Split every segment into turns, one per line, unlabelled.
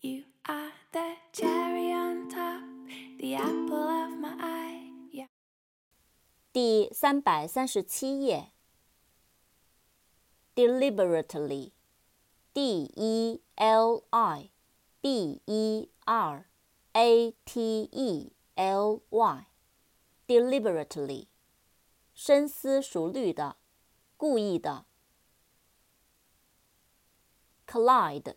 You are the cherry on top, the apple of my eye. Yeah.
第三百三十七页。Deliberately, D E L I B E R A T E L Y, deliberately，深思熟虑的，故意的。Collide.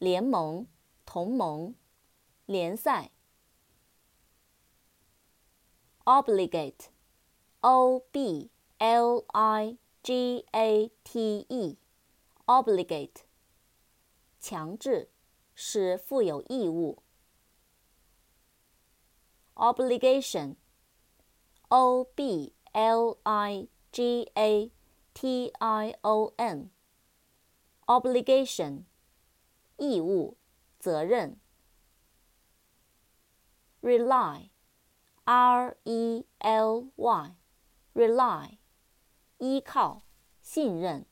联盟、同盟、联赛。obligate，O B L I G A T E，obligate，强制，使负有义务。obligation，O B L I G A T I O N，obligation。义务、责任。rely，R-E-L-Y，rely，依靠、信任。